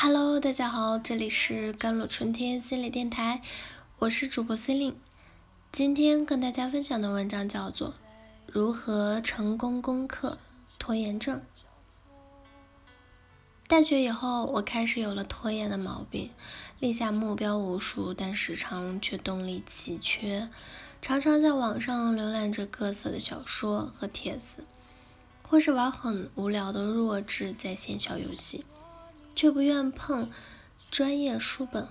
Hello，大家好，这里是甘露春天心理电台，我是主播 c e l i n e 今天跟大家分享的文章叫做《如何成功攻克拖延症》。大学以后，我开始有了拖延的毛病，立下目标无数，但时常却动力奇缺，常常在网上浏览着各色的小说和帖子，或是玩很无聊的弱智在线小游戏。却不愿碰专业书本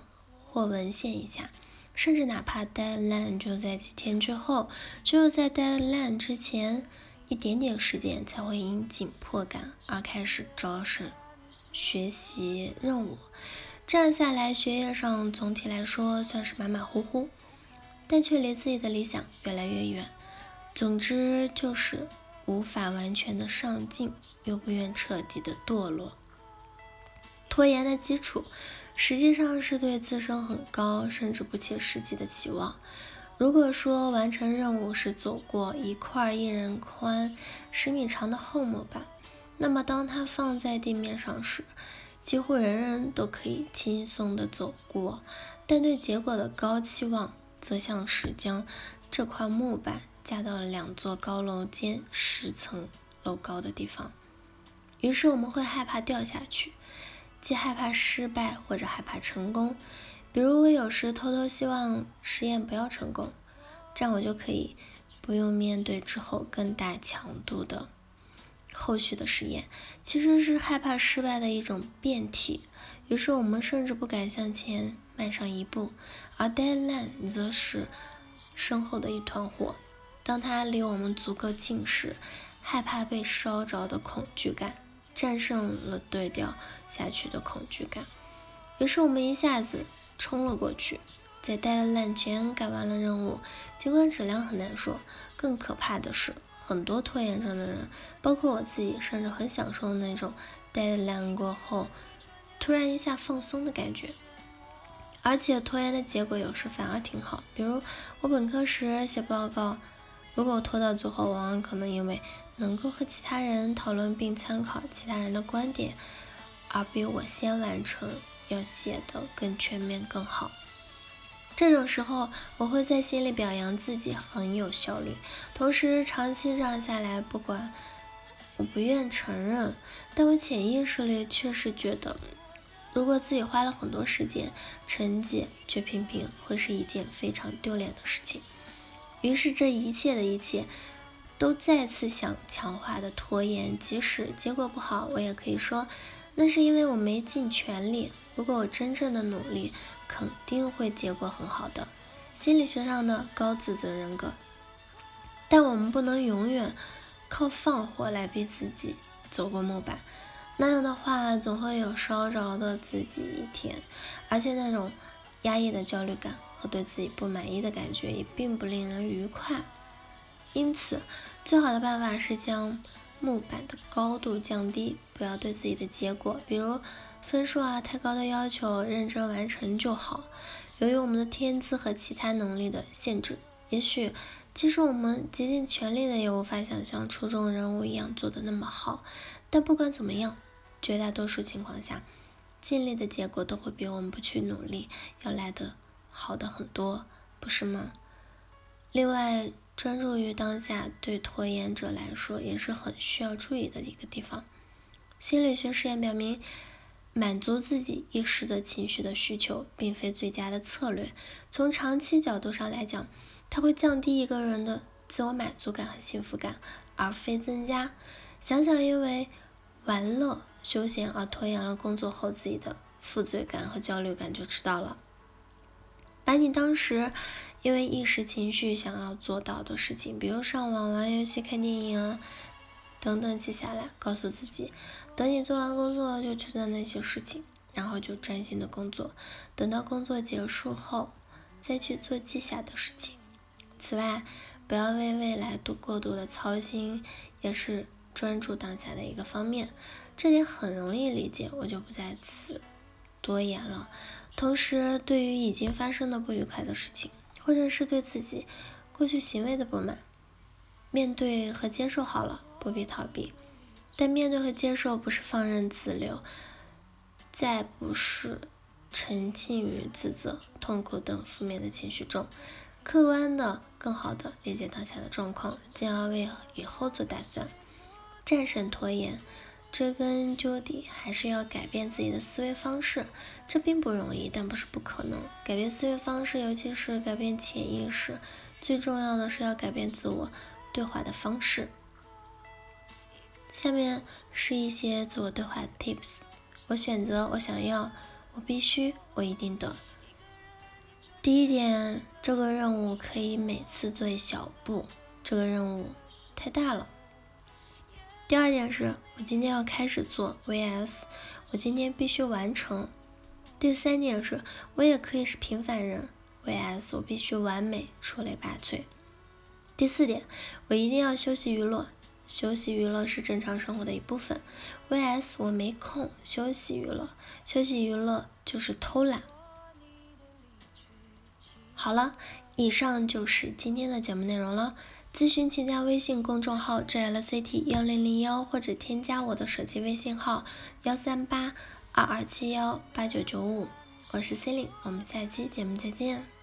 或文献一下，甚至哪怕 deadline 就在几天之后，只有在 deadline 之前一点点时间，才会因紧迫感而开始招生学习任务。这样下来，学业上总体来说算是马马虎虎，但却离自己的理想越来越远。总之就是无法完全的上进，又不愿彻底的堕落。拖延的基础，实际上是对自身很高甚至不切实际的期望。如果说完成任务是走过一块一人宽、十米长的厚木板，那么当它放在地面上时，几乎人人都可以轻松地走过。但对结果的高期望，则像是将这块木板架到了两座高楼间十层楼高的地方，于是我们会害怕掉下去。既害怕失败或者害怕成功，比如我有时偷偷希望实验不要成功，这样我就可以不用面对之后更大强度的后续的实验。其实是害怕失败的一种变体，于是我们甚至不敢向前迈上一步。而 deadline 则是身后的一团火，当它离我们足够近时，害怕被烧着的恐惧感。战胜了对掉下去的恐惧感，于是我们一下子冲了过去，在 deadline 前赶完了任务。尽管质量很难说，更可怕的是，很多拖延症的人，包括我自己，甚至很享受那种 deadline 过后突然一下放松的感觉。而且拖延的结果有时反而挺好，比如我本科时写报告。如果拖到最后，往往可能因为能够和其他人讨论并参考其他人的观点，而比我先完成要写的更全面更好。这种时候，我会在心里表扬自己很有效率。同时，长期这样下来，不管我不愿承认，但我潜意识里确实觉得，如果自己花了很多时间，成绩却平平，会是一件非常丢脸的事情。于是，这一切的一切，都再次想强化的拖延。即使结果不好，我也可以说，那是因为我没尽全力。如果我真正的努力，肯定会结果很好的。心理学上的高自尊人格。但我们不能永远靠放火来逼自己走过木板，那样的话，总会有烧着的自己一天，而且那种压抑的焦虑感。和对自己不满意的感觉也并不令人愉快，因此，最好的办法是将木板的高度降低，不要对自己的结果，比如分数啊太高的要求，认真完成就好。由于我们的天资和其他能力的限制，也许即使我们竭尽全力的，也无法想象初中人物一样做的那么好。但不管怎么样，绝大多数情况下，尽力的结果都会比我们不去努力要来的。好的很多，不是吗？另外，专注于当下对拖延者来说也是很需要注意的一个地方。心理学实验表明，满足自己一时的情绪的需求，并非最佳的策略。从长期角度上来讲，它会降低一个人的自我满足感和幸福感，而非增加。想想因为玩乐休闲而拖延了工作后自己的负罪感和焦虑感，就知道了。把你当时因为一时情绪想要做到的事情，比如上网、玩游戏、看电影啊等等记下来，告诉自己，等你做完工作就去做那些事情，然后就专心的工作，等到工作结束后再去做记下的事情。此外，不要为未来度过度的操心，也是专注当下的一个方面。这点很容易理解，我就不在此。多言了。同时，对于已经发生的不愉快的事情，或者是对自己过去行为的不满，面对和接受好了，不必逃避。但面对和接受不是放任自流，再不是沉浸于自责、痛苦等负面的情绪中，客观的、更好的理解当下的状况，进而为以后做打算。战胜拖延，追根究底，还是要改变自己的思维方式。这并不容易，但不是不可能。改变思维方式，尤其是改变潜意识，最重要的是要改变自我对话的方式。下面是一些自我对话 tips。我选择，我想要，我必须，我一定得。第一点，这个任务可以每次做一小步，这个任务太大了。第二点是我今天要开始做 vs 我今天必须完成。第三点是我也可以是平凡人 vs 我必须完美出类拔萃。第四点，我一定要休息娱乐。休息娱乐是正常生活的一部分。V.S. 我没空休息娱乐，休息娱乐就是偷懒。好了，以上就是今天的节目内容了。咨询请加微信公众号 JLCT 幺零零幺，或者添加我的手机微信号幺三八二二七幺八九九五。我是 c e l i n e 我们下期节目再见。